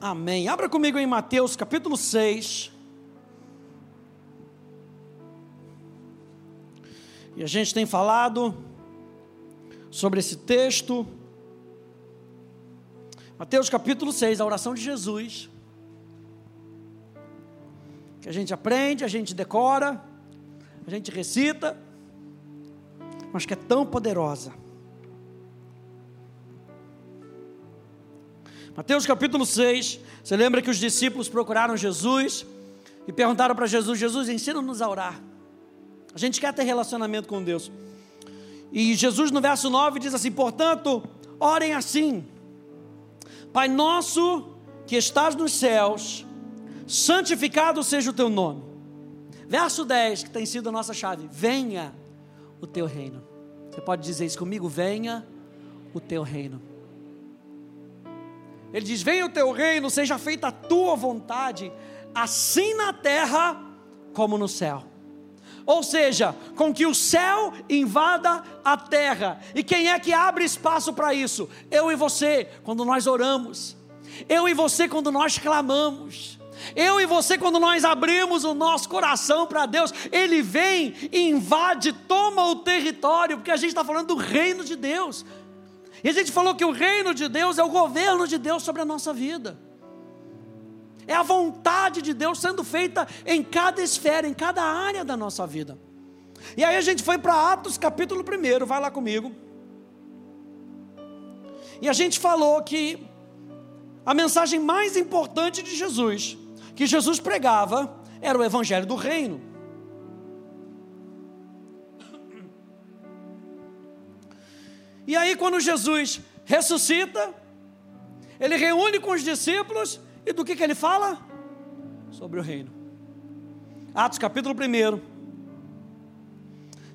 Amém. Abra comigo em Mateus capítulo 6. E a gente tem falado sobre esse texto. Mateus capítulo 6, a oração de Jesus. Que a gente aprende, a gente decora, a gente recita, mas que é tão poderosa. Mateus capítulo 6, você lembra que os discípulos procuraram Jesus e perguntaram para Jesus: Jesus, ensina-nos a orar. A gente quer ter relacionamento com Deus. E Jesus, no verso 9, diz assim: Portanto, orem assim: Pai nosso que estás nos céus, santificado seja o teu nome. Verso 10, que tem sido a nossa chave: Venha o teu reino. Você pode dizer isso comigo? Venha o teu reino. Ele diz: Venha o teu reino, seja feita a tua vontade, assim na terra como no céu. Ou seja, com que o céu invada a terra. E quem é que abre espaço para isso? Eu e você, quando nós oramos. Eu e você, quando nós clamamos. Eu e você, quando nós abrimos o nosso coração para Deus, Ele vem, invade, toma o território, porque a gente está falando do reino de Deus. E a gente falou que o reino de Deus é o governo de Deus sobre a nossa vida. É a vontade de Deus sendo feita em cada esfera, em cada área da nossa vida. E aí a gente foi para Atos capítulo 1, vai lá comigo. E a gente falou que a mensagem mais importante de Jesus, que Jesus pregava, era o evangelho do reino. E aí, quando Jesus ressuscita, ele reúne com os discípulos, e do que, que ele fala? Sobre o reino. Atos capítulo 1,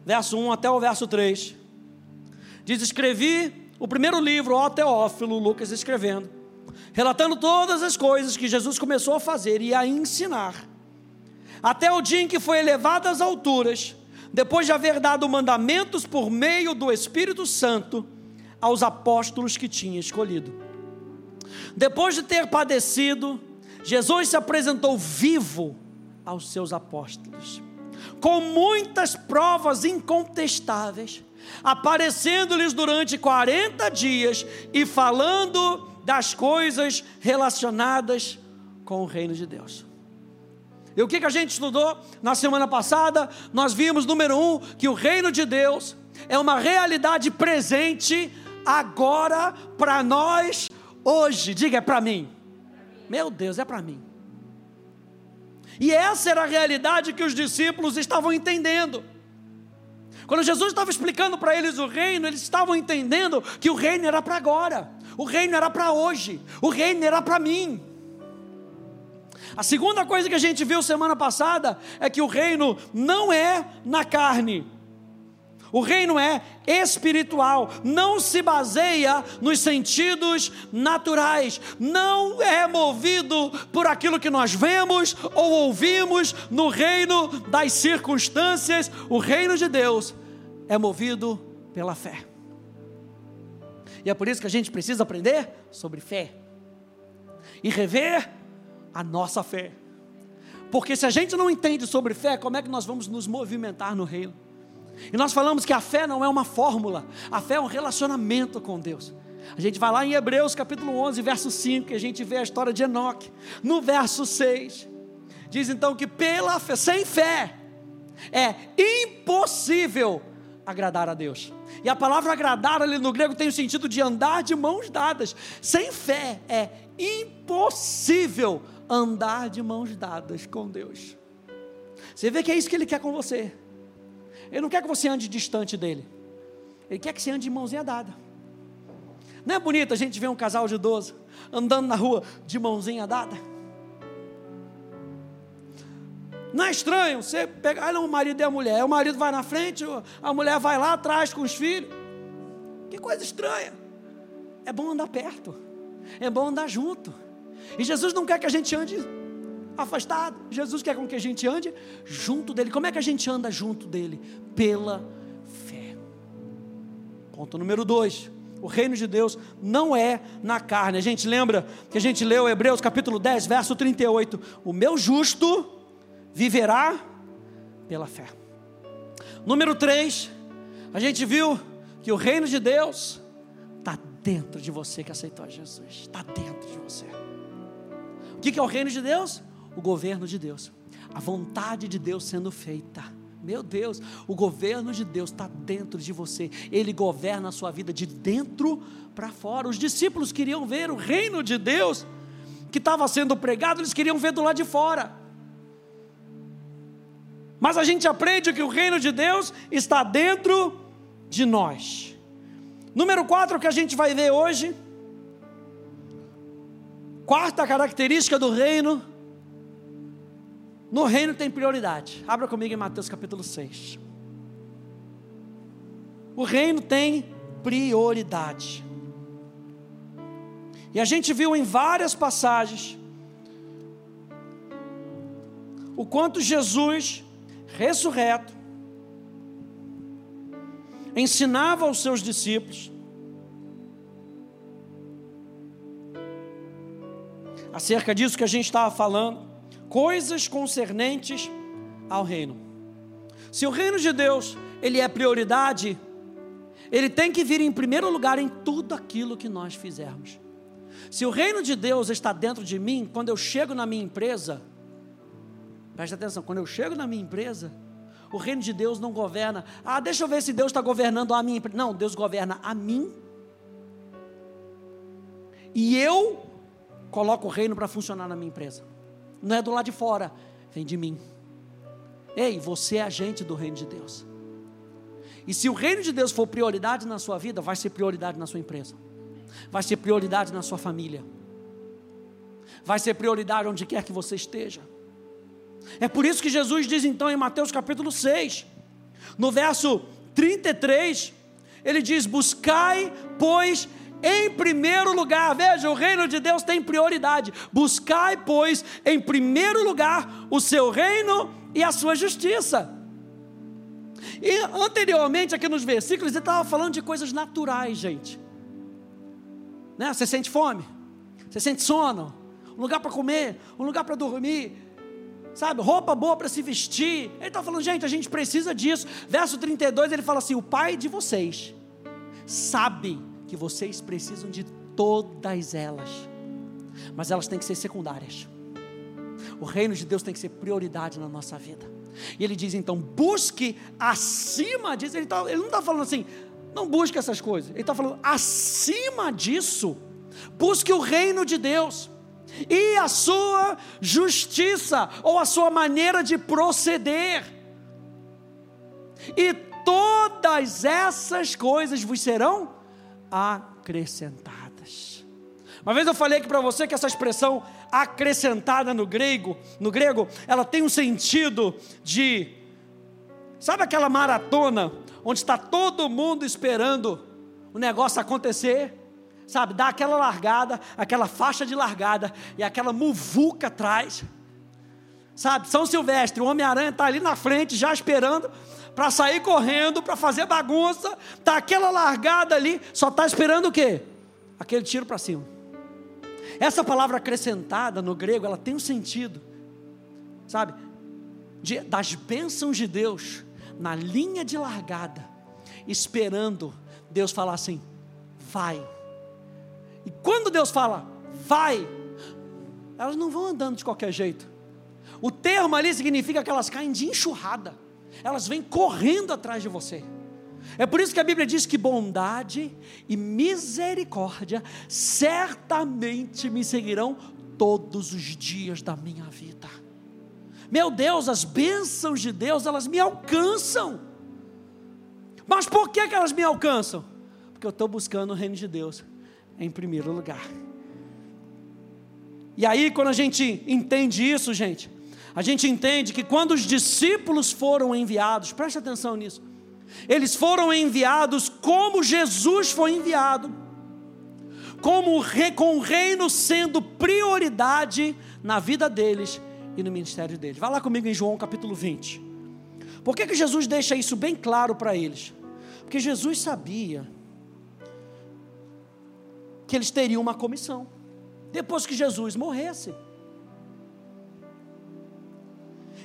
verso 1 até o verso 3. Diz: Escrevi o primeiro livro, ó Teófilo, Lucas escrevendo, relatando todas as coisas que Jesus começou a fazer e a ensinar, até o dia em que foi elevado às alturas depois de haver dado mandamentos por meio do Espírito Santo aos apóstolos que tinha escolhido. Depois de ter padecido, Jesus se apresentou vivo aos seus apóstolos, com muitas provas incontestáveis, aparecendo-lhes durante 40 dias e falando das coisas relacionadas com o reino de Deus. E o que, que a gente estudou na semana passada? Nós vimos, número um, que o reino de Deus é uma realidade presente agora para nós hoje. Diga, é para mim. Meu Deus, é para mim. E essa era a realidade que os discípulos estavam entendendo. Quando Jesus estava explicando para eles o reino, eles estavam entendendo que o reino era para agora, o reino era para hoje, o reino era para mim. A segunda coisa que a gente viu semana passada é que o reino não é na carne. O reino é espiritual, não se baseia nos sentidos naturais, não é movido por aquilo que nós vemos ou ouvimos no reino das circunstâncias. O reino de Deus é movido pela fé. E é por isso que a gente precisa aprender sobre fé e rever a nossa fé. Porque se a gente não entende sobre fé, como é que nós vamos nos movimentar no reino? E nós falamos que a fé não é uma fórmula, a fé é um relacionamento com Deus. A gente vai lá em Hebreus capítulo 11, verso 5, e a gente vê a história de Enoque. No verso 6, diz então que pela fé, sem fé, é impossível agradar a Deus. E a palavra agradar ali no grego tem o sentido de andar de mãos dadas. Sem fé é impossível andar de mãos dadas com Deus. Você vê que é isso que Ele quer com você. Ele não quer que você ande distante dele. Ele quer que você ande de mãozinha dada. Não é bonito a gente ver um casal de idoso andando na rua de mãozinha dada? Não é estranho você pegar, o marido e a mulher. O marido vai na frente, a mulher vai lá atrás com os filhos. Que coisa estranha. É bom andar perto. É bom andar junto. E Jesus não quer que a gente ande afastado. Jesus quer com que a gente ande junto dele. Como é que a gente anda junto dele? Pela fé. Ponto número dois. O reino de Deus não é na carne. A gente lembra que a gente leu Hebreus capítulo 10, verso 38. O meu justo viverá pela fé. Número 3, a gente viu que o reino de Deus está dentro de você que aceitou Jesus. Está dentro de você. O que é o reino de Deus? O governo de Deus. A vontade de Deus sendo feita. Meu Deus, o governo de Deus está dentro de você. Ele governa a sua vida de dentro para fora. Os discípulos queriam ver o reino de Deus que estava sendo pregado, eles queriam ver do lado de fora. Mas a gente aprende que o reino de Deus está dentro de nós. Número 4 que a gente vai ver hoje. Quarta característica do reino. No reino tem prioridade. Abra comigo em Mateus capítulo 6. O reino tem prioridade. E a gente viu em várias passagens o quanto Jesus ressurreto, ensinava aos seus discípulos acerca disso que a gente estava falando, coisas concernentes ao reino. Se o reino de Deus, ele é prioridade, ele tem que vir em primeiro lugar em tudo aquilo que nós fizermos. Se o reino de Deus está dentro de mim, quando eu chego na minha empresa, Preste atenção, quando eu chego na minha empresa, o reino de Deus não governa. Ah, deixa eu ver se Deus está governando a minha empresa. Não, Deus governa a mim. E eu coloco o reino para funcionar na minha empresa. Não é do lado de fora, vem de mim. Ei, você é agente do reino de Deus. E se o reino de Deus for prioridade na sua vida, vai ser prioridade na sua empresa. Vai ser prioridade na sua família. Vai ser prioridade onde quer que você esteja. É por isso que Jesus diz então em Mateus capítulo 6, no verso 33, ele diz: Buscai, pois, em primeiro lugar, veja, o reino de Deus tem prioridade. Buscai, pois, em primeiro lugar o seu reino e a sua justiça. E anteriormente, aqui nos versículos, ele estava falando de coisas naturais, gente. Né? Você sente fome? Você sente sono? Um lugar para comer? Um lugar para dormir? sabe, roupa boa para se vestir. Ele está falando, gente, a gente precisa disso. Verso 32, ele fala assim: O pai de vocês sabe que vocês precisam de todas elas, mas elas têm que ser secundárias. O reino de Deus tem que ser prioridade na nossa vida. E ele diz então: busque acima disso. Ele, tá, ele não está falando assim, não busque essas coisas. Ele está falando acima disso, busque o reino de Deus e a sua justiça, ou a sua maneira de proceder. E todas essas coisas vos serão acrescentadas. Uma vez eu falei aqui para você que essa expressão acrescentada no grego, no grego, ela tem um sentido de sabe aquela maratona onde está todo mundo esperando o negócio acontecer? sabe, dá aquela largada, aquela faixa de largada e aquela muvuca atrás. Sabe, São Silvestre, o Homem-Aranha está ali na frente, já esperando para sair correndo, para fazer bagunça. Tá aquela largada ali, só está esperando o quê? Aquele tiro para cima. Essa palavra acrescentada no grego, ela tem um sentido, sabe, de, das bênçãos de Deus na linha de largada, esperando Deus falar assim: vai e quando Deus fala, vai, elas não vão andando de qualquer jeito. O termo ali significa que elas caem de enxurrada, elas vêm correndo atrás de você. É por isso que a Bíblia diz que bondade e misericórdia certamente me seguirão todos os dias da minha vida. Meu Deus, as bênçãos de Deus, elas me alcançam. Mas por que, que elas me alcançam? Porque eu estou buscando o reino de Deus em primeiro lugar. E aí, quando a gente entende isso, gente, a gente entende que quando os discípulos foram enviados, preste atenção nisso, eles foram enviados como Jesus foi enviado, como com o reino sendo prioridade na vida deles e no ministério deles. Vá lá comigo em João capítulo 20. Por que, que Jesus deixa isso bem claro para eles? Porque Jesus sabia que eles teriam uma comissão, depois que Jesus morresse.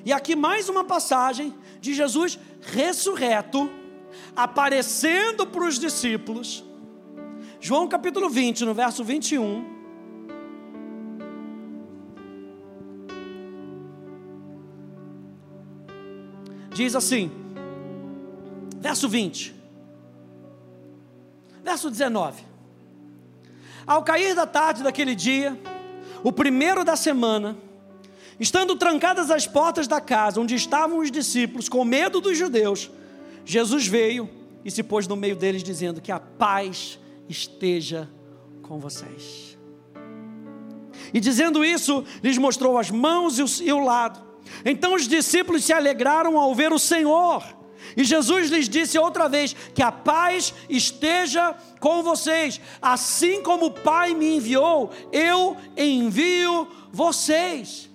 E aqui mais uma passagem de Jesus ressurreto, aparecendo para os discípulos. João capítulo 20, no verso 21. Diz assim, verso 20, verso 19: Ao cair da tarde daquele dia, o primeiro da semana, Estando trancadas as portas da casa onde estavam os discípulos, com medo dos judeus, Jesus veio e se pôs no meio deles, dizendo: Que a paz esteja com vocês. E dizendo isso, lhes mostrou as mãos e o lado. Então os discípulos se alegraram ao ver o Senhor. E Jesus lhes disse outra vez: Que a paz esteja com vocês. Assim como o Pai me enviou, eu envio vocês.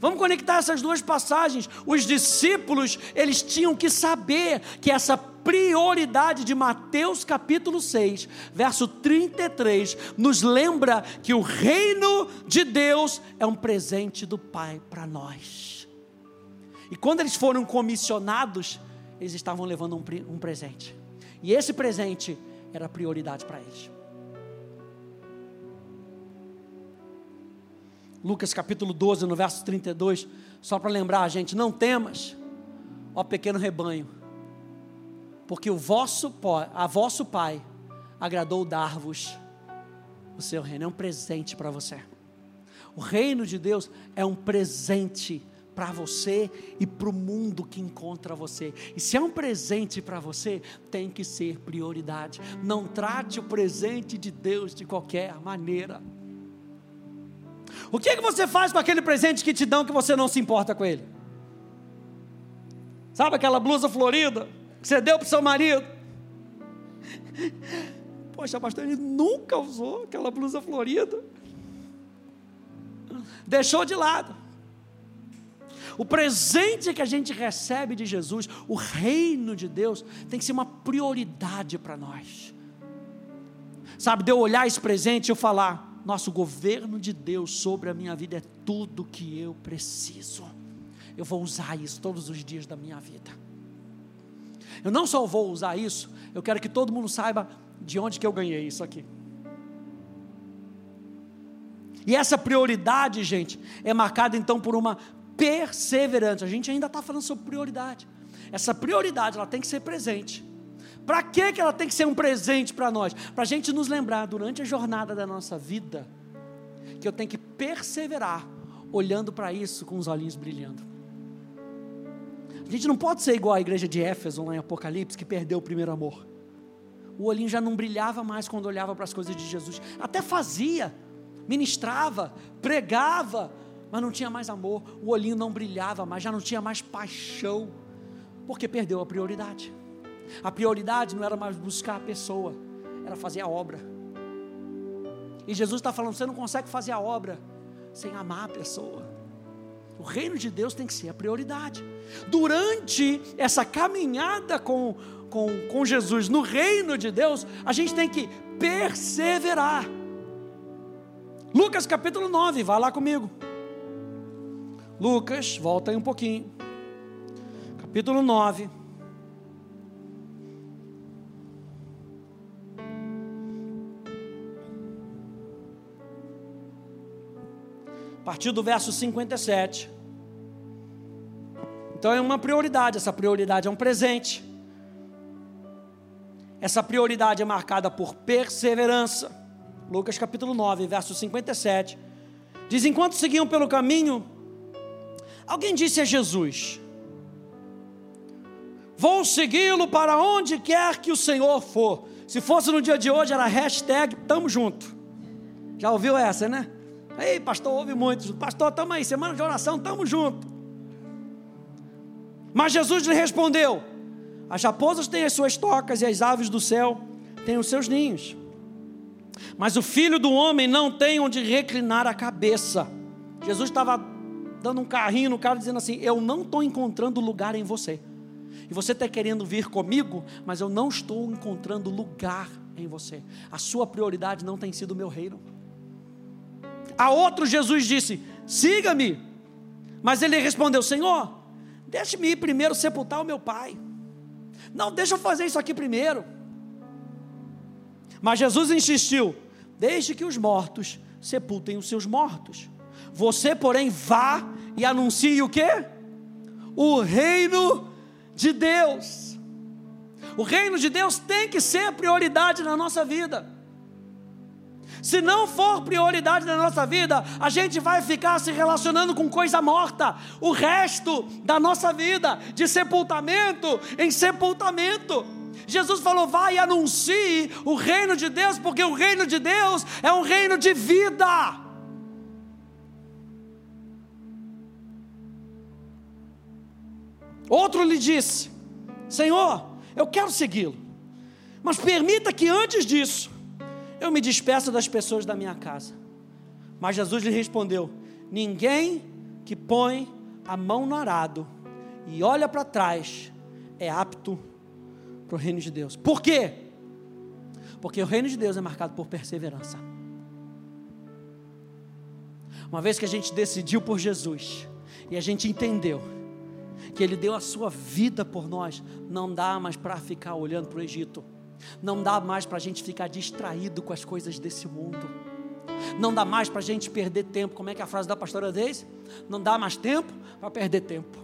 Vamos conectar essas duas passagens. Os discípulos, eles tinham que saber que essa prioridade de Mateus capítulo 6, verso 33, nos lembra que o reino de Deus é um presente do Pai para nós. E quando eles foram comissionados, eles estavam levando um, um presente. E esse presente era prioridade para eles. Lucas capítulo 12, no verso 32, só para lembrar a gente: não temas, ó pequeno rebanho, porque o vosso, a vosso Pai agradou dar-vos o seu reino, é um presente para você. O reino de Deus é um presente para você e para o mundo que encontra você. E se é um presente para você, tem que ser prioridade. Não trate o presente de Deus de qualquer maneira. O que, é que você faz com aquele presente que te dão que você não se importa com ele? Sabe aquela blusa florida que você deu para o seu marido? Poxa, pastor, ele nunca usou aquela blusa florida. Deixou de lado. O presente que a gente recebe de Jesus, o reino de Deus, tem que ser uma prioridade para nós. Sabe, de eu olhar esse presente e eu falar: nosso governo de Deus sobre a minha vida é tudo que eu preciso. Eu vou usar isso todos os dias da minha vida. Eu não só vou usar isso, eu quero que todo mundo saiba de onde que eu ganhei isso aqui. E essa prioridade, gente, é marcada então por uma perseverança. A gente ainda está falando sobre prioridade. Essa prioridade ela tem que ser presente. Para que, ela tem que ser um presente para nós? Para a gente nos lembrar durante a jornada da nossa vida que eu tenho que perseverar olhando para isso com os olhinhos brilhando. A gente não pode ser igual à igreja de Éfeso lá em Apocalipse que perdeu o primeiro amor. O olhinho já não brilhava mais quando olhava para as coisas de Jesus. Até fazia, ministrava, pregava, mas não tinha mais amor. O olhinho não brilhava mais, já não tinha mais paixão, porque perdeu a prioridade. A prioridade não era mais buscar a pessoa, era fazer a obra. E Jesus está falando: você não consegue fazer a obra sem amar a pessoa. O reino de Deus tem que ser a prioridade. Durante essa caminhada com, com, com Jesus no reino de Deus, a gente tem que perseverar. Lucas capítulo 9, vai lá comigo. Lucas, volta aí um pouquinho. Capítulo 9. Partir do verso 57. Então é uma prioridade, essa prioridade é um presente. Essa prioridade é marcada por perseverança. Lucas capítulo 9, verso 57. Diz: Enquanto seguiam pelo caminho, alguém disse a Jesus: Vou segui-lo para onde quer que o Senhor for. Se fosse no dia de hoje, era hashtag tamo junto. Já ouviu essa, né? Ei, pastor, ouve muito. Pastor, estamos aí, semana de oração, estamos juntos. Mas Jesus lhe respondeu: As raposas têm as suas tocas e as aves do céu têm os seus ninhos. Mas o filho do homem não tem onde reclinar a cabeça. Jesus estava dando um carrinho no cara, dizendo assim: Eu não estou encontrando lugar em você. E você está querendo vir comigo, mas eu não estou encontrando lugar em você. A sua prioridade não tem sido o meu reino. A outro Jesus disse: siga-me. Mas ele respondeu: Senhor, deixe-me ir primeiro sepultar o meu pai. Não, deixa eu fazer isso aqui primeiro. Mas Jesus insistiu: deixe que os mortos sepultem os seus mortos. Você, porém, vá e anuncie o que? O reino de Deus. O reino de Deus tem que ser prioridade na nossa vida. Se não for prioridade na nossa vida, a gente vai ficar se relacionando com coisa morta o resto da nossa vida, de sepultamento em sepultamento. Jesus falou: vai e anuncie o reino de Deus, porque o reino de Deus é um reino de vida. Outro lhe disse: Senhor, eu quero segui-lo, mas permita que antes disso eu me despeço das pessoas da minha casa. Mas Jesus lhe respondeu: Ninguém que põe a mão no arado e olha para trás é apto para o reino de Deus. Por quê? Porque o reino de Deus é marcado por perseverança. Uma vez que a gente decidiu por Jesus e a gente entendeu que Ele deu a sua vida por nós, não dá mais para ficar olhando para o Egito. Não dá mais para a gente ficar distraído com as coisas desse mundo. Não dá mais para a gente perder tempo. Como é que é a frase da pastora diz? Não dá mais tempo para perder tempo.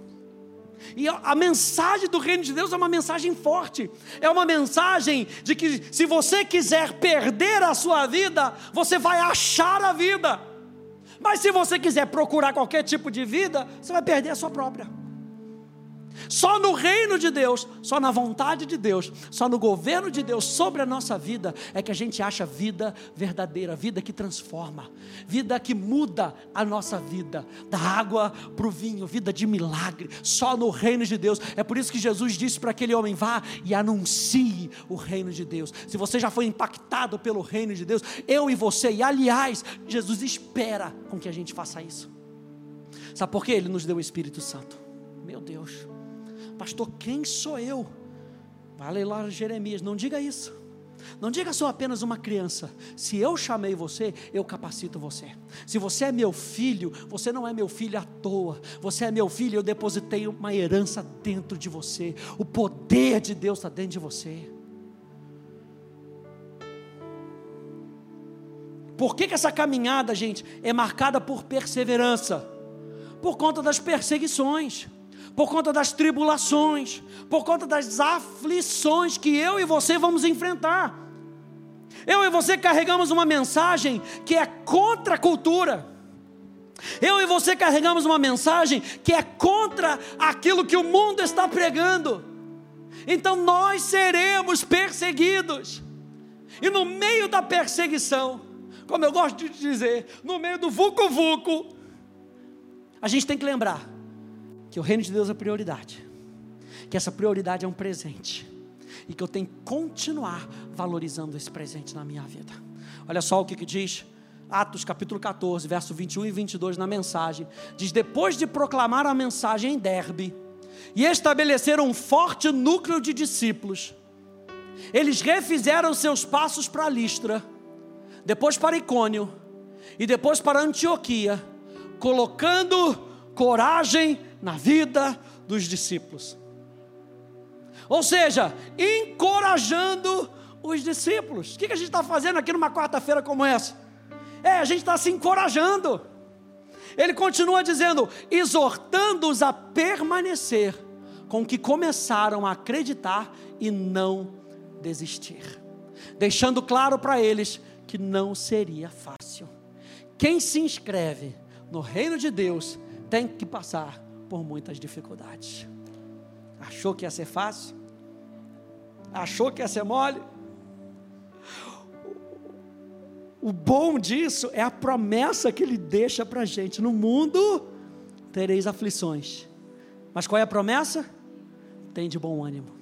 E a, a mensagem do reino de Deus é uma mensagem forte. É uma mensagem de que se você quiser perder a sua vida, você vai achar a vida. Mas se você quiser procurar qualquer tipo de vida, você vai perder a sua própria. Só no reino de Deus, só na vontade de Deus, só no governo de Deus sobre a nossa vida é que a gente acha vida verdadeira, vida que transforma, vida que muda a nossa vida, da água para o vinho, vida de milagre, só no reino de Deus. É por isso que Jesus disse para aquele homem: vá e anuncie o reino de Deus. Se você já foi impactado pelo reino de Deus, eu e você, e aliás, Jesus espera com que a gente faça isso. Sabe por quê? Ele nos deu o Espírito Santo. Meu Deus. Pastor, quem sou eu? Vai lá Jeremias, não diga isso. Não diga sou apenas uma criança. Se eu chamei você, eu capacito você. Se você é meu filho, você não é meu filho à toa. Você é meu filho, eu depositei uma herança dentro de você. O poder de Deus está dentro de você. Por que, que essa caminhada, gente, é marcada por perseverança? Por conta das perseguições por conta das tribulações, por conta das aflições que eu e você vamos enfrentar. Eu e você carregamos uma mensagem que é contra a cultura. Eu e você carregamos uma mensagem que é contra aquilo que o mundo está pregando. Então nós seremos perseguidos. E no meio da perseguição, como eu gosto de dizer, no meio do vucu-vucu, a gente tem que lembrar que o reino de Deus é prioridade, que essa prioridade é um presente e que eu tenho que continuar valorizando esse presente na minha vida. Olha só o que, que diz Atos capítulo 14, verso 21 e 22 na mensagem. Diz: Depois de proclamar a mensagem em Derbe e estabelecer um forte núcleo de discípulos, eles refizeram seus passos para Listra, depois para Icônio e depois para Antioquia, colocando coragem na vida dos discípulos. Ou seja, encorajando os discípulos. O que a gente está fazendo aqui numa quarta-feira como essa? É, a gente está se encorajando. Ele continua dizendo: exortando-os a permanecer com que começaram a acreditar e não desistir, deixando claro para eles que não seria fácil. Quem se inscreve no reino de Deus tem que passar por muitas dificuldades. Achou que ia ser fácil? Achou que ia ser mole? O bom disso é a promessa que ele deixa para a gente: no mundo tereis aflições, mas qual é a promessa? Tem de bom ânimo,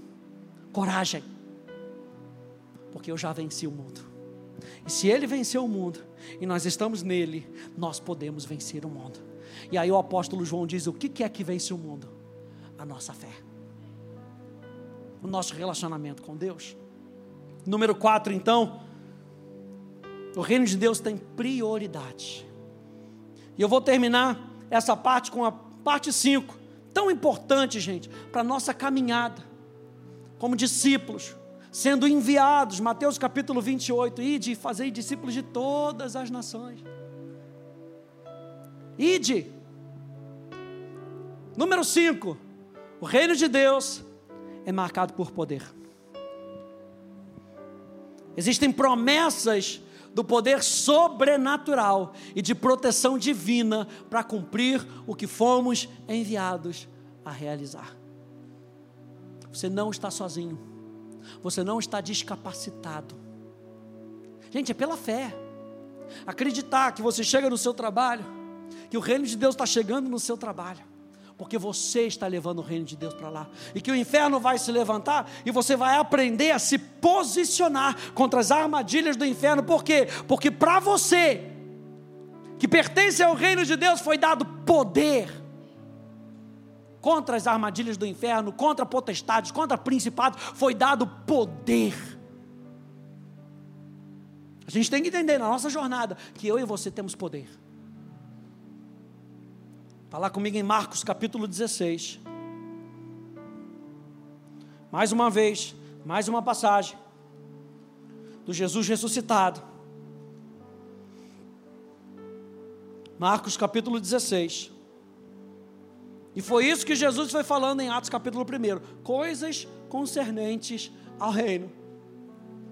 coragem, porque eu já venci o mundo. E se ele venceu o mundo e nós estamos nele, nós podemos vencer o mundo. E aí o apóstolo João diz: o que é que vence o mundo? A nossa fé, o nosso relacionamento com Deus. Número 4, então, o reino de Deus tem prioridade. E eu vou terminar essa parte com a parte 5, tão importante, gente, para a nossa caminhada como discípulos, sendo enviados, Mateus capítulo 28, ide fazer discípulos de todas as nações. Ide. Número 5, o reino de Deus é marcado por poder. Existem promessas do poder sobrenatural e de proteção divina para cumprir o que fomos enviados a realizar. Você não está sozinho, você não está descapacitado. Gente, é pela fé. Acreditar que você chega no seu trabalho, que o reino de Deus está chegando no seu trabalho porque você está levando o reino de Deus para lá, e que o inferno vai se levantar e você vai aprender a se posicionar contra as armadilhas do inferno, por quê? Porque para você, que pertence ao reino de Deus, foi dado poder contra as armadilhas do inferno, contra potestades, contra principados, foi dado poder. A gente tem que entender na nossa jornada que eu e você temos poder. Fala comigo em Marcos capítulo 16. Mais uma vez, mais uma passagem do Jesus ressuscitado. Marcos capítulo 16. E foi isso que Jesus foi falando em Atos capítulo 1. Coisas concernentes ao reino.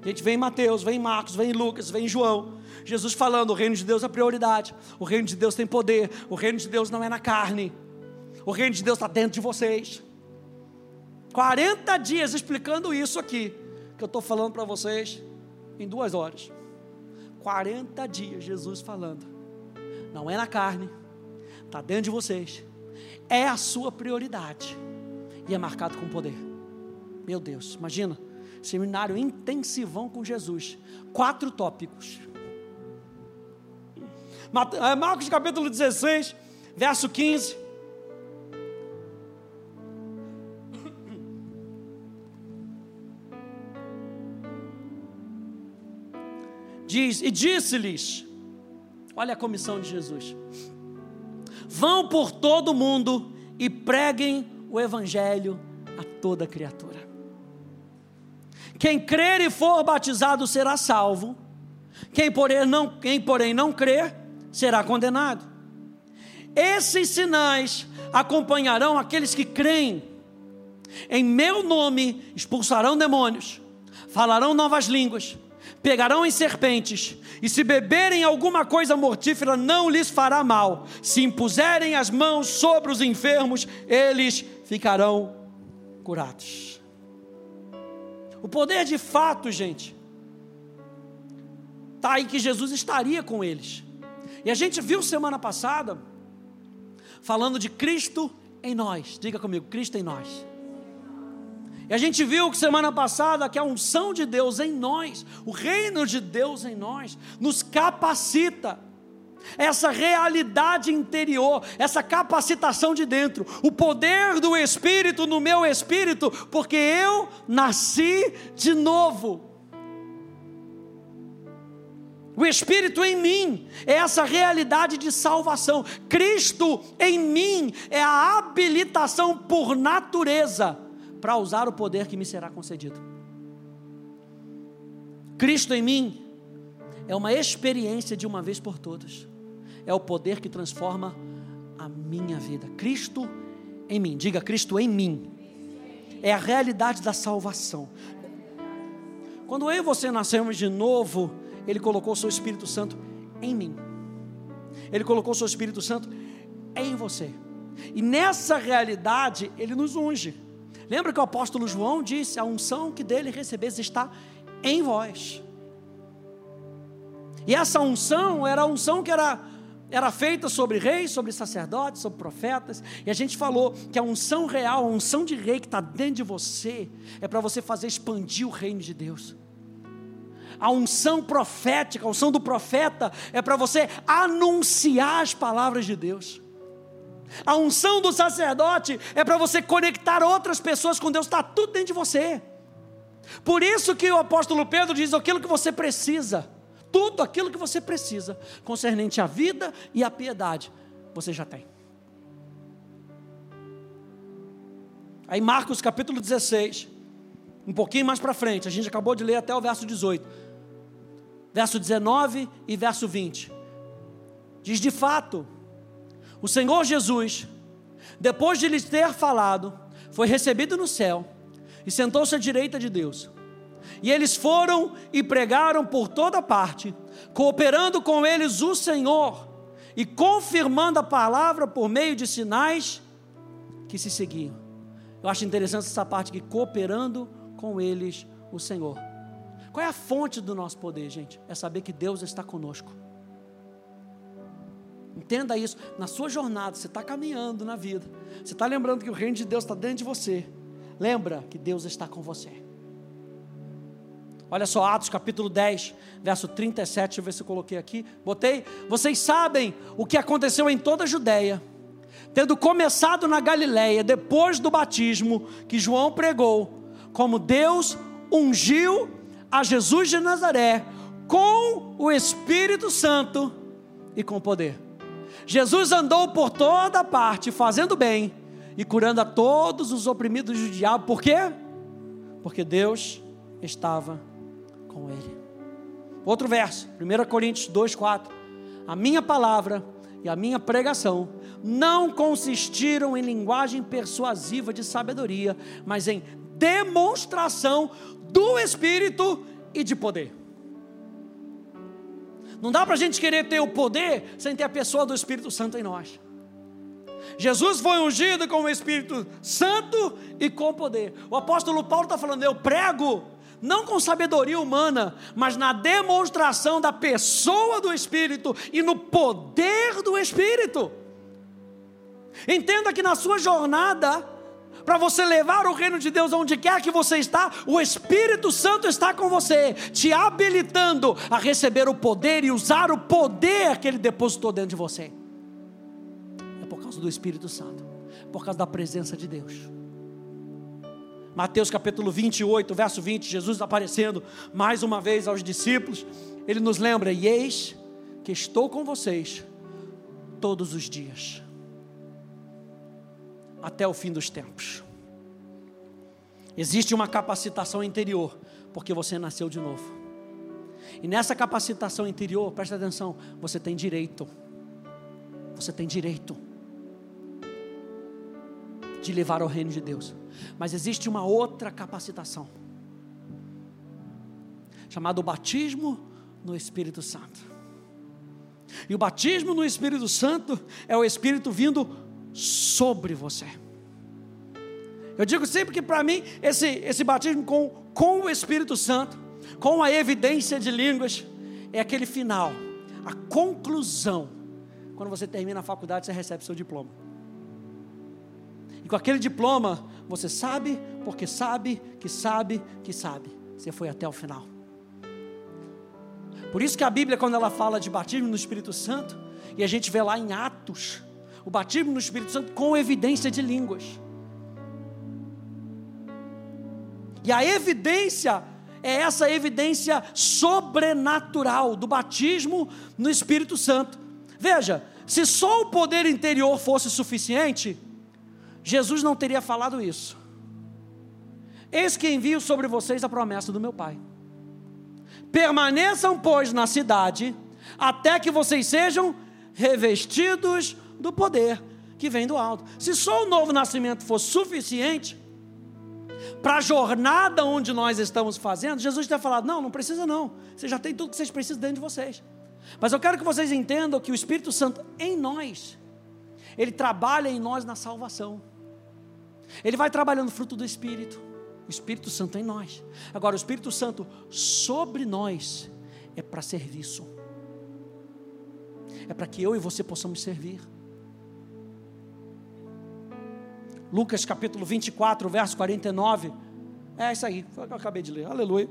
A gente vem em Mateus, vem em Marcos, vem em Lucas, vem em João. Jesus falando: o reino de Deus é prioridade, o reino de Deus tem poder, o reino de Deus não é na carne, o reino de Deus está dentro de vocês. 40 dias explicando isso aqui, que eu estou falando para vocês em duas horas. 40 dias Jesus falando, não é na carne, está dentro de vocês, é a sua prioridade e é marcado com poder. Meu Deus, imagina, seminário intensivão com Jesus, quatro tópicos é, Marcos capítulo 16, verso 15. Diz, e disse-lhes: olha a comissão de Jesus, vão por todo o mundo e preguem o evangelho a toda criatura. Quem crer e for batizado será salvo, quem porém não, quem porém não crer será condenado. Esses sinais acompanharão aqueles que creem. Em meu nome expulsarão demônios, falarão novas línguas, pegarão em serpentes, e se beberem alguma coisa mortífera, não lhes fará mal. Se impuserem as mãos sobre os enfermos, eles ficarão curados. O poder de fato, gente, está aí que Jesus estaria com eles. E a gente viu semana passada, falando de Cristo em nós. Diga comigo, Cristo em nós. E a gente viu que semana passada que a unção de Deus em nós, o reino de Deus em nós, nos capacita. Essa realidade interior, essa capacitação de dentro, o poder do Espírito no meu espírito, porque eu nasci de novo. O Espírito em mim é essa realidade de salvação. Cristo em mim é a habilitação por natureza para usar o poder que me será concedido. Cristo em mim é uma experiência de uma vez por todas. É o poder que transforma a minha vida. Cristo em mim. Diga Cristo em mim. É a realidade da salvação. Quando eu e você nascemos de novo, ele colocou o seu Espírito Santo em mim. Ele colocou o seu Espírito Santo em você. E nessa realidade, ele nos unge. Lembra que o apóstolo João disse: a unção que dele recebeis está em vós. E essa unção era a unção que era, era feita sobre reis, sobre sacerdotes, sobre profetas. E a gente falou que a unção real, a unção de rei que está dentro de você, é para você fazer expandir o reino de Deus. A unção profética, a unção do profeta é para você anunciar as palavras de Deus. A unção do sacerdote é para você conectar outras pessoas com Deus, está tudo dentro de você. Por isso que o apóstolo Pedro diz aquilo que você precisa, tudo aquilo que você precisa, concernente à vida e à piedade, você já tem. Aí Marcos capítulo 16, um pouquinho mais para frente, a gente acabou de ler até o verso 18, verso 19 e verso 20. Diz de fato, o Senhor Jesus, depois de lhes ter falado, foi recebido no céu e sentou-se à direita de Deus. E eles foram e pregaram por toda parte, cooperando com eles o Senhor e confirmando a palavra por meio de sinais que se seguiam. Eu acho interessante essa parte que cooperando com eles o Senhor. Qual é a fonte do nosso poder, gente? É saber que Deus está conosco. Entenda isso. Na sua jornada, você está caminhando na vida. Você está lembrando que o reino de Deus está dentro de você. Lembra que Deus está com você. Olha só, Atos capítulo 10, verso 37, deixa eu ver se eu coloquei aqui. Botei. Vocês sabem o que aconteceu em toda a Judéia, tendo começado na Galiléia, depois do batismo que João pregou, como Deus ungiu a Jesus de Nazaré com o Espírito Santo e com poder. Jesus andou por toda parte, fazendo bem e curando a todos os oprimidos do diabo. Por quê? Porque Deus estava com ele. Outro verso, 1 Coríntios 2,4. A minha palavra e a minha pregação não consistiram em linguagem persuasiva de sabedoria, mas em demonstração do Espírito e de poder. Não dá para a gente querer ter o poder sem ter a pessoa do Espírito Santo em nós. Jesus foi ungido com o Espírito Santo e com poder. O apóstolo Paulo está falando: eu prego não com sabedoria humana, mas na demonstração da pessoa do Espírito e no poder do Espírito. Entenda que na sua jornada, para você levar o reino de Deus aonde quer que você está, o Espírito Santo está com você, te habilitando a receber o poder e usar o poder que Ele depositou dentro de você. É por causa do Espírito Santo, por causa da presença de Deus. Mateus capítulo 28, verso 20, Jesus aparecendo mais uma vez aos discípulos, ele nos lembra: E eis que estou com vocês todos os dias até o fim dos tempos. Existe uma capacitação interior, porque você nasceu de novo. E nessa capacitação interior, presta atenção, você tem direito. Você tem direito de levar ao reino de Deus. Mas existe uma outra capacitação, chamado batismo no Espírito Santo. E o batismo no Espírito Santo é o Espírito vindo sobre você. Eu digo sempre que para mim, esse, esse batismo com, com o Espírito Santo, com a evidência de línguas, é aquele final, a conclusão. Quando você termina a faculdade, você recebe seu diploma. E com aquele diploma, você sabe, porque sabe, que sabe, que sabe. Você foi até o final. Por isso que a Bíblia, quando ela fala de batismo no Espírito Santo, e a gente vê lá em Atos, o batismo no Espírito Santo com evidência de línguas. E a evidência é essa evidência sobrenatural do batismo no Espírito Santo. Veja, se só o poder interior fosse suficiente, Jesus não teria falado isso. Eis que envio sobre vocês a promessa do meu Pai. Permaneçam, pois, na cidade, até que vocês sejam revestidos do poder que vem do alto. Se só o novo nascimento fosse suficiente para a jornada onde nós estamos fazendo, Jesus teria falado: não, não precisa não. Você já tem tudo que vocês precisam dentro de vocês. Mas eu quero que vocês entendam que o Espírito Santo em nós, ele trabalha em nós na salvação. Ele vai trabalhando fruto do Espírito. O Espírito Santo em nós. Agora, o Espírito Santo sobre nós é para serviço. É para que eu e você possamos servir. Lucas capítulo 24, verso 49. É isso aí, foi o que eu acabei de ler. Aleluia.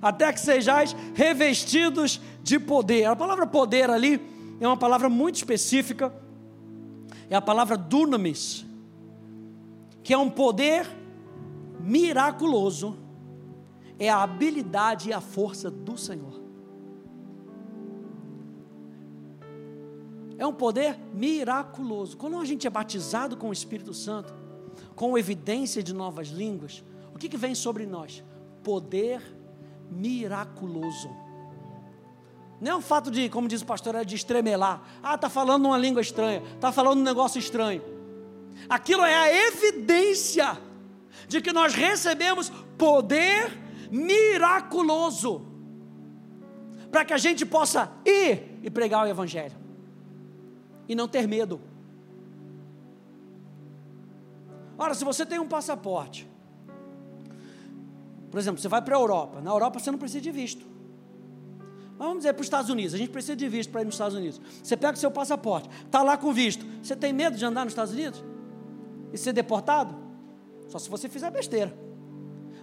Até que sejais revestidos de poder. A palavra poder ali é uma palavra muito específica. É a palavra dunamis, que é um poder miraculoso é a habilidade e a força do Senhor. É um poder miraculoso. Quando a gente é batizado com o Espírito Santo, com evidência de novas línguas, o que, que vem sobre nós? Poder miraculoso. Não é um fato de, como diz o pastor, é de estremelar. Ah, está falando uma língua estranha, está falando um negócio estranho. Aquilo é a evidência de que nós recebemos poder miraculoso para que a gente possa ir e pregar o Evangelho e não ter medo. Ora, se você tem um passaporte, por exemplo, você vai para a Europa, na Europa você não precisa de visto. Mas vamos dizer para os Estados Unidos, a gente precisa de visto para ir nos Estados Unidos. Você pega o seu passaporte, está lá com visto. Você tem medo de andar nos Estados Unidos? E ser deportado? Só se você fizer besteira.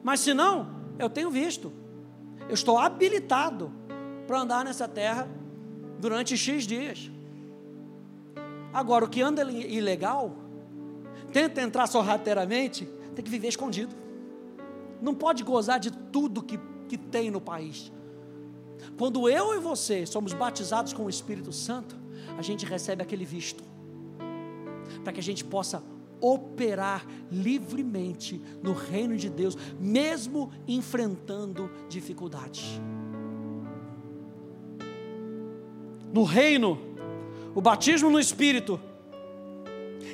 Mas se não, eu tenho visto. Eu estou habilitado para andar nessa terra durante X dias. Agora, o que anda ilegal, tenta entrar sorrateiramente, tem que viver escondido. Não pode gozar de tudo que, que tem no país. Quando eu e você somos batizados com o Espírito Santo, a gente recebe aquele visto, para que a gente possa operar livremente no reino de Deus, mesmo enfrentando dificuldades. No reino, o batismo no Espírito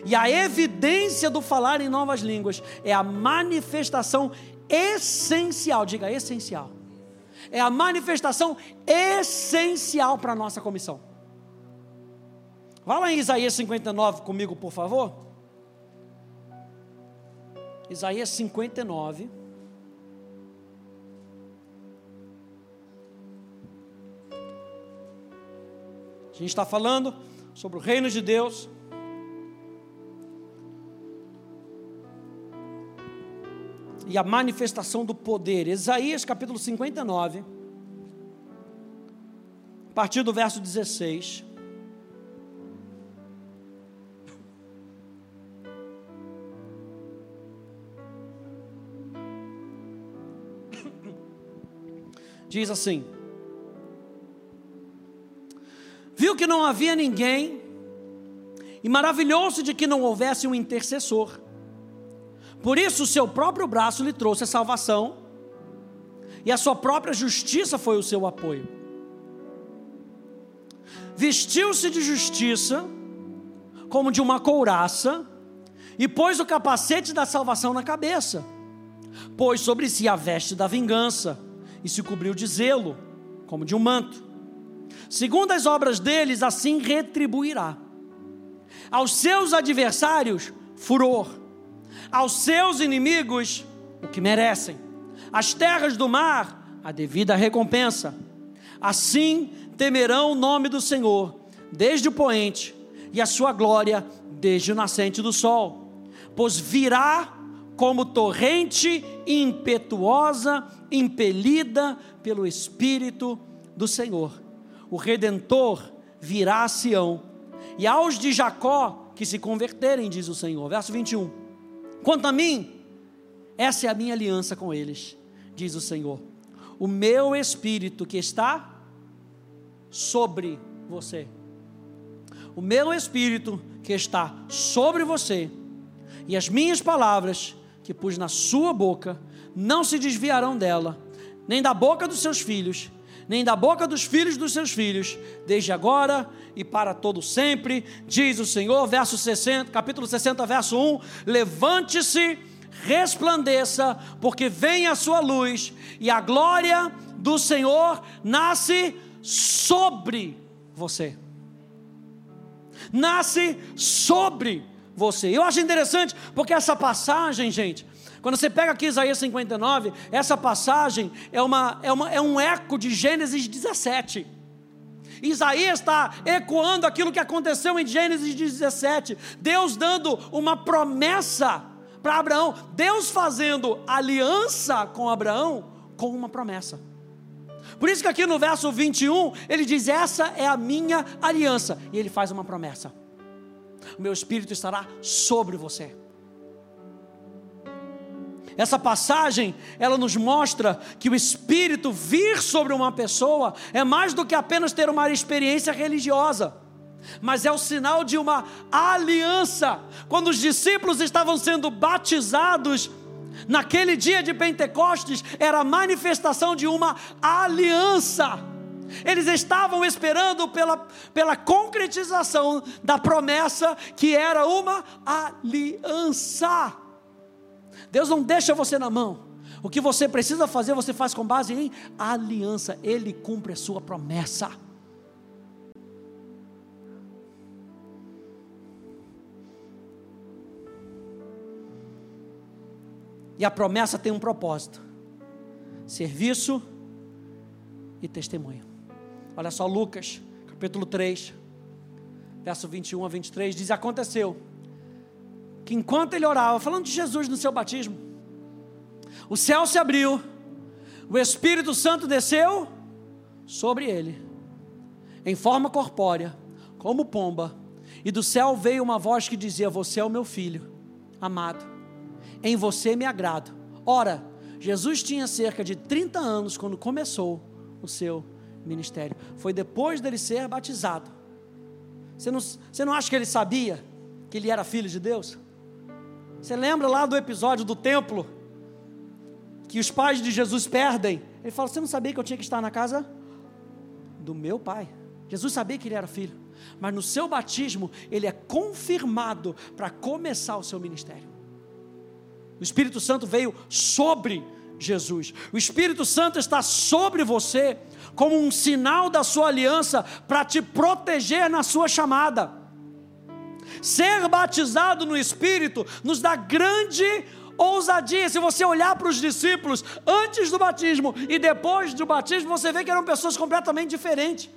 e a evidência do falar em novas línguas é a manifestação essencial, diga essencial. É a manifestação essencial para a nossa comissão. Vá lá em Isaías 59 comigo, por favor. Isaías 59. A gente está falando sobre o reino de Deus. E a manifestação do poder. Isaías capítulo 59, a partir do verso 16. Diz assim: viu que não havia ninguém e maravilhou-se de que não houvesse um intercessor. Por isso, o seu próprio braço lhe trouxe a salvação e a sua própria justiça foi o seu apoio. Vestiu-se de justiça, como de uma couraça, e pôs o capacete da salvação na cabeça. Pôs sobre si a veste da vingança e se cobriu de zelo, como de um manto segundo as obras deles, assim retribuirá. Aos seus adversários, furor, aos seus inimigos, o que merecem. As terras do mar, a devida recompensa. Assim temerão o nome do Senhor, desde o poente, e a sua glória desde o nascente do sol. Pois virá como torrente impetuosa, impelida pelo Espírito do Senhor o redentor virá a Sião, e aos de Jacó que se converterem, diz o Senhor. Verso 21. Quanto a mim, essa é a minha aliança com eles, diz o Senhor. O meu espírito que está sobre você. O meu espírito que está sobre você e as minhas palavras que pus na sua boca não se desviarão dela, nem da boca dos seus filhos, nem da boca dos filhos dos seus filhos, desde agora e para todo sempre, diz o Senhor, verso 60, capítulo 60, verso 1: Levante-se, resplandeça, porque vem a sua luz, e a glória do Senhor nasce sobre você. Nasce sobre você. Eu acho interessante, porque essa passagem, gente, quando você pega aqui Isaías 59, essa passagem é, uma, é, uma, é um eco de Gênesis 17. Isaías está ecoando aquilo que aconteceu em Gênesis 17. Deus dando uma promessa para Abraão. Deus fazendo aliança com Abraão com uma promessa. Por isso que aqui no verso 21 ele diz: Essa é a minha aliança. E ele faz uma promessa: O meu espírito estará sobre você Essa passagem, ela nos mostra que o Espírito vir sobre uma pessoa é mais do que apenas ter uma experiência religiosa, mas é o sinal de uma aliança. Quando os discípulos estavam sendo batizados, naquele dia de Pentecostes, era a manifestação de uma aliança. Eles estavam esperando pela, pela concretização da promessa que era uma aliança. Deus não deixa você na mão. O que você precisa fazer, você faz com base em aliança. Ele cumpre a sua promessa. E a promessa tem um propósito: serviço e testemunho. Olha só, Lucas, capítulo 3, verso 21 a 23, diz: Aconteceu que enquanto ele orava, falando de Jesus no seu batismo, o céu se abriu, o Espírito Santo desceu sobre ele, em forma corpórea, como pomba, e do céu veio uma voz que dizia: Você é o meu filho, amado, em você me agrado. Ora, Jesus tinha cerca de 30 anos quando começou o seu ministério. Foi depois dele ser batizado. Você não, você não acha que ele sabia que ele era filho de Deus? Você lembra lá do episódio do templo? Que os pais de Jesus perdem. Ele fala: Você não sabia que eu tinha que estar na casa do meu pai? Jesus sabia que ele era filho. Mas no seu batismo, ele é confirmado para começar o seu ministério. O Espírito Santo veio sobre Jesus. O Espírito Santo está sobre você como um sinal da sua aliança para te proteger na sua chamada. Ser batizado no Espírito nos dá grande ousadia. Se você olhar para os discípulos antes do batismo e depois do batismo, você vê que eram pessoas completamente diferentes.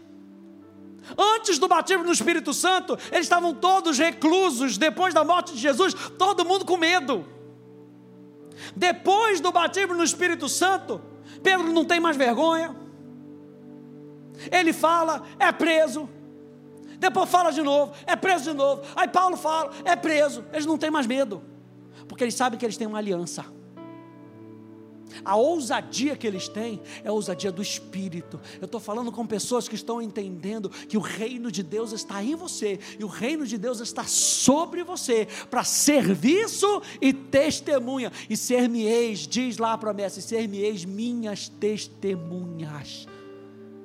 Antes do batismo no Espírito Santo, eles estavam todos reclusos. Depois da morte de Jesus, todo mundo com medo. Depois do batismo no Espírito Santo, Pedro não tem mais vergonha. Ele fala, é preso, depois fala de novo, é preso de novo. Aí Paulo fala, é preso. Eles não têm mais medo, porque eles sabem que eles têm uma aliança. A ousadia que eles têm é a ousadia do Espírito. Eu estou falando com pessoas que estão entendendo que o reino de Deus está em você e o reino de Deus está sobre você para serviço e testemunha. E ser-me-eis, diz lá a promessa, e ser-me-eis minhas testemunhas.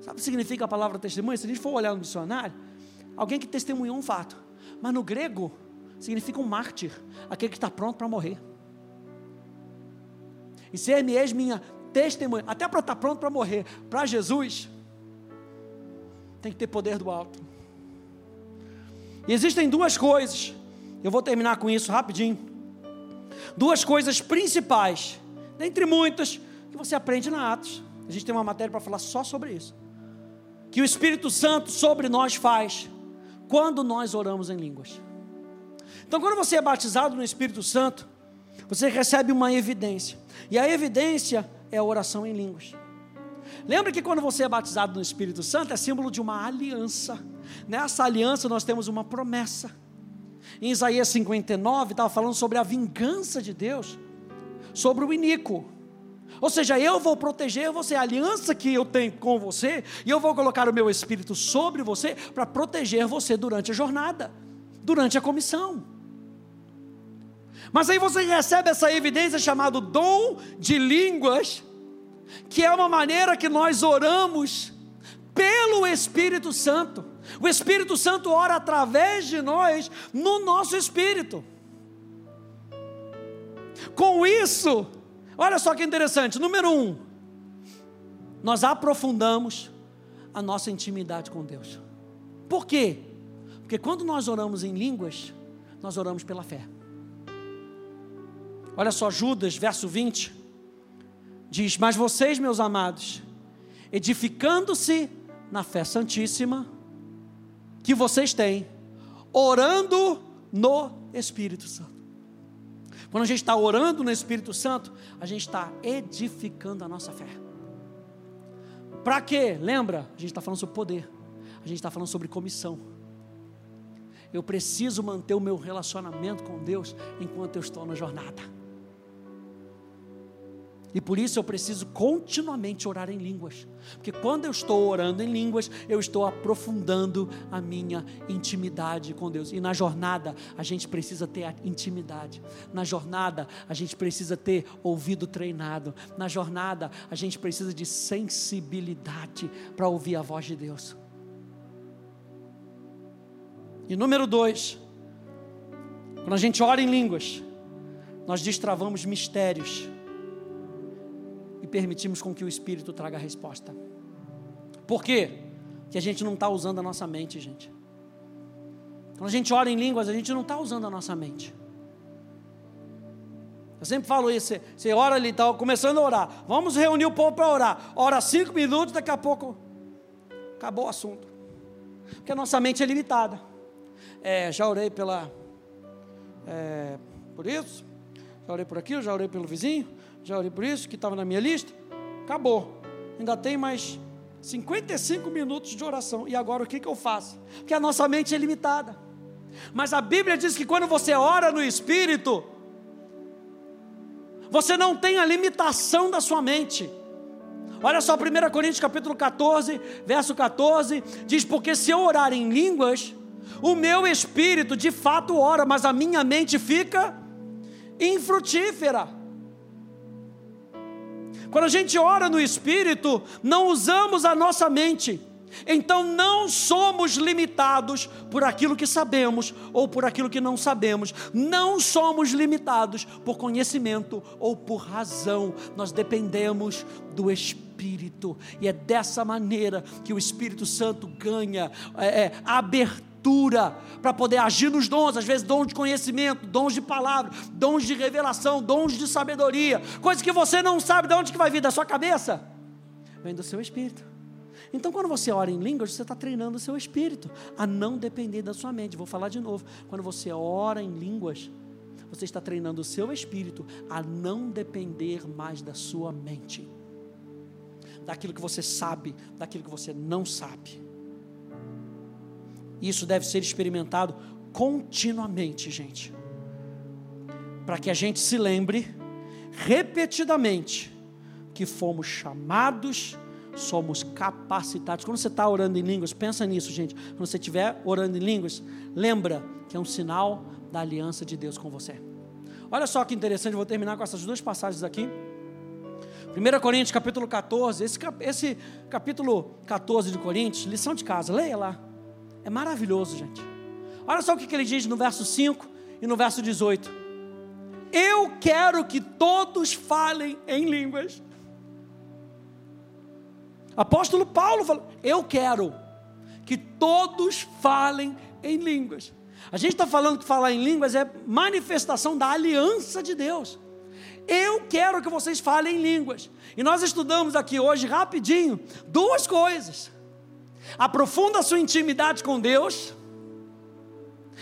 Sabe o que significa a palavra testemunha? Se a gente for olhar no dicionário, alguém que testemunhou um fato. Mas no grego, significa um mártir, aquele que está pronto para morrer. E ser me eis minha testemunha, até para estar tá pronto para morrer, para Jesus, tem que ter poder do alto. E existem duas coisas, eu vou terminar com isso rapidinho. Duas coisas principais, dentre muitas, que você aprende na Atos. A gente tem uma matéria para falar só sobre isso. Que o Espírito Santo sobre nós faz quando nós oramos em línguas. Então, quando você é batizado no Espírito Santo, você recebe uma evidência, e a evidência é a oração em línguas. Lembra que quando você é batizado no Espírito Santo é símbolo de uma aliança. Nessa aliança nós temos uma promessa. Em Isaías 59 estava falando sobre a vingança de Deus sobre o iníquo. Ou seja, eu vou proteger você, a aliança que eu tenho com você, e eu vou colocar o meu espírito sobre você para proteger você durante a jornada, durante a comissão. Mas aí você recebe essa evidência chamada dom de línguas, que é uma maneira que nós oramos pelo Espírito Santo. O Espírito Santo ora através de nós no nosso espírito. Com isso, Olha só que interessante. Número um, nós aprofundamos a nossa intimidade com Deus. Por quê? Porque quando nós oramos em línguas, nós oramos pela fé. Olha só, Judas, verso 20, diz: Mas vocês, meus amados, edificando-se na fé santíssima que vocês têm, orando no Espírito Santo. Quando a gente está orando no Espírito Santo, a gente está edificando a nossa fé. Para quê? Lembra? A gente está falando sobre poder. A gente está falando sobre comissão. Eu preciso manter o meu relacionamento com Deus enquanto eu estou na jornada. E por isso eu preciso continuamente orar em línguas. Porque quando eu estou orando em línguas, eu estou aprofundando a minha intimidade com Deus. E na jornada, a gente precisa ter a intimidade. Na jornada, a gente precisa ter ouvido treinado. Na jornada, a gente precisa de sensibilidade para ouvir a voz de Deus. E número dois, quando a gente ora em línguas, nós destravamos mistérios permitimos com que o Espírito traga a resposta. Por quê? Que a gente não está usando a nossa mente, gente. Quando a gente ora em línguas, a gente não está usando a nossa mente. Eu sempre falo isso, você ora ali, está começando a orar. Vamos reunir o povo para orar. Ora cinco minutos, daqui a pouco acabou o assunto. Porque a nossa mente é limitada. É, já orei pela. É, por isso, já orei por aquilo, já orei pelo vizinho, já orei por isso, que estava na minha lista. Acabou. Ainda tem mais 55 minutos de oração. E agora o que, que eu faço? Porque a nossa mente é limitada. Mas a Bíblia diz que quando você ora no Espírito, você não tem a limitação da sua mente. Olha só, 1 Coríntios capítulo 14, verso 14, diz: Porque se eu orar em línguas, o meu espírito de fato ora, mas a minha mente fica infrutífera. Quando a gente ora no Espírito, não usamos a nossa mente. Então não somos limitados por aquilo que sabemos ou por aquilo que não sabemos. Não somos limitados por conhecimento ou por razão. Nós dependemos do Espírito. E é dessa maneira que o Espírito Santo ganha é, é, abertura para poder agir nos dons, às vezes dons de conhecimento, dons de palavra, dons de revelação, dons de sabedoria, coisas que você não sabe de onde que vai vir da sua cabeça, vem do seu espírito. Então, quando você ora em línguas, você está treinando o seu espírito a não depender da sua mente. Vou falar de novo. Quando você ora em línguas, você está treinando o seu espírito a não depender mais da sua mente, daquilo que você sabe, daquilo que você não sabe. Isso deve ser experimentado continuamente, gente. Para que a gente se lembre repetidamente que fomos chamados, somos capacitados. Quando você está orando em línguas, pensa nisso, gente. Quando você estiver orando em línguas, lembra que é um sinal da aliança de Deus com você. Olha só que interessante, vou terminar com essas duas passagens aqui. 1 Coríntios capítulo 14, esse, esse capítulo 14 de Coríntios, lição de casa, leia lá. É maravilhoso, gente. Olha só o que ele diz no verso 5 e no verso 18. Eu quero que todos falem em línguas. Apóstolo Paulo falou: Eu quero que todos falem em línguas. A gente está falando que falar em línguas é manifestação da aliança de Deus. Eu quero que vocês falem em línguas. E nós estudamos aqui hoje, rapidinho, duas coisas aprofunda a sua intimidade com Deus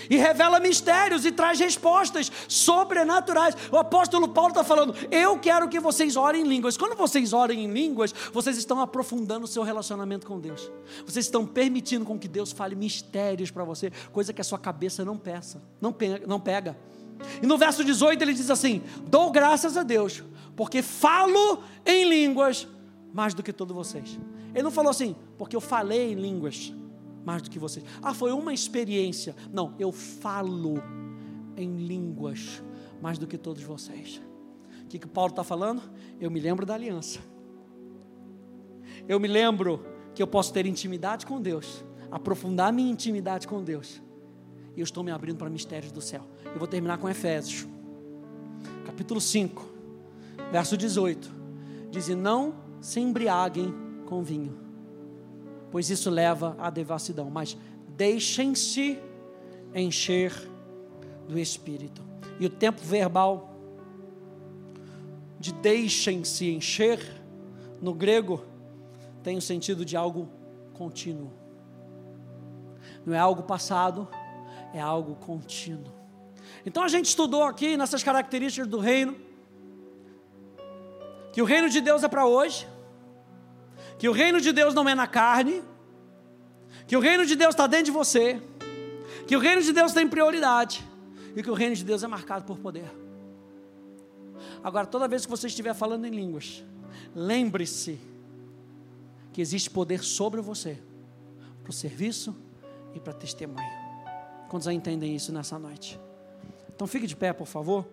e revela mistérios e traz respostas sobrenaturais. O apóstolo Paulo está falando: Eu quero que vocês orem em línguas. Quando vocês orem em línguas, vocês estão aprofundando o seu relacionamento com Deus. Vocês estão permitindo com que Deus fale mistérios para você, coisa que a sua cabeça não peça, não pega, não pega. E no verso 18 ele diz assim: Dou graças a Deus, porque falo em línguas mais do que todos vocês. Ele não falou assim, porque eu falei em línguas mais do que vocês. Ah, foi uma experiência. Não, eu falo em línguas mais do que todos vocês. O que, que Paulo está falando? Eu me lembro da aliança. Eu me lembro que eu posso ter intimidade com Deus, aprofundar minha intimidade com Deus. E eu estou me abrindo para mistérios do céu. Eu vou terminar com Efésios, capítulo 5, verso 18. Diz: E não se embriaguem com vinho, pois isso leva à devassidão, mas deixem-se encher do Espírito. E o tempo verbal de deixem-se encher, no grego, tem o sentido de algo contínuo. Não é algo passado, é algo contínuo. Então a gente estudou aqui nessas características do reino, que o reino de Deus é para hoje, que o reino de Deus não é na carne, que o reino de Deus está dentro de você, que o reino de Deus tem prioridade e que o reino de Deus é marcado por poder. Agora, toda vez que você estiver falando em línguas, lembre-se que existe poder sobre você, para o serviço e para testemunho. Quantos já entendem isso nessa noite? Então fique de pé, por favor.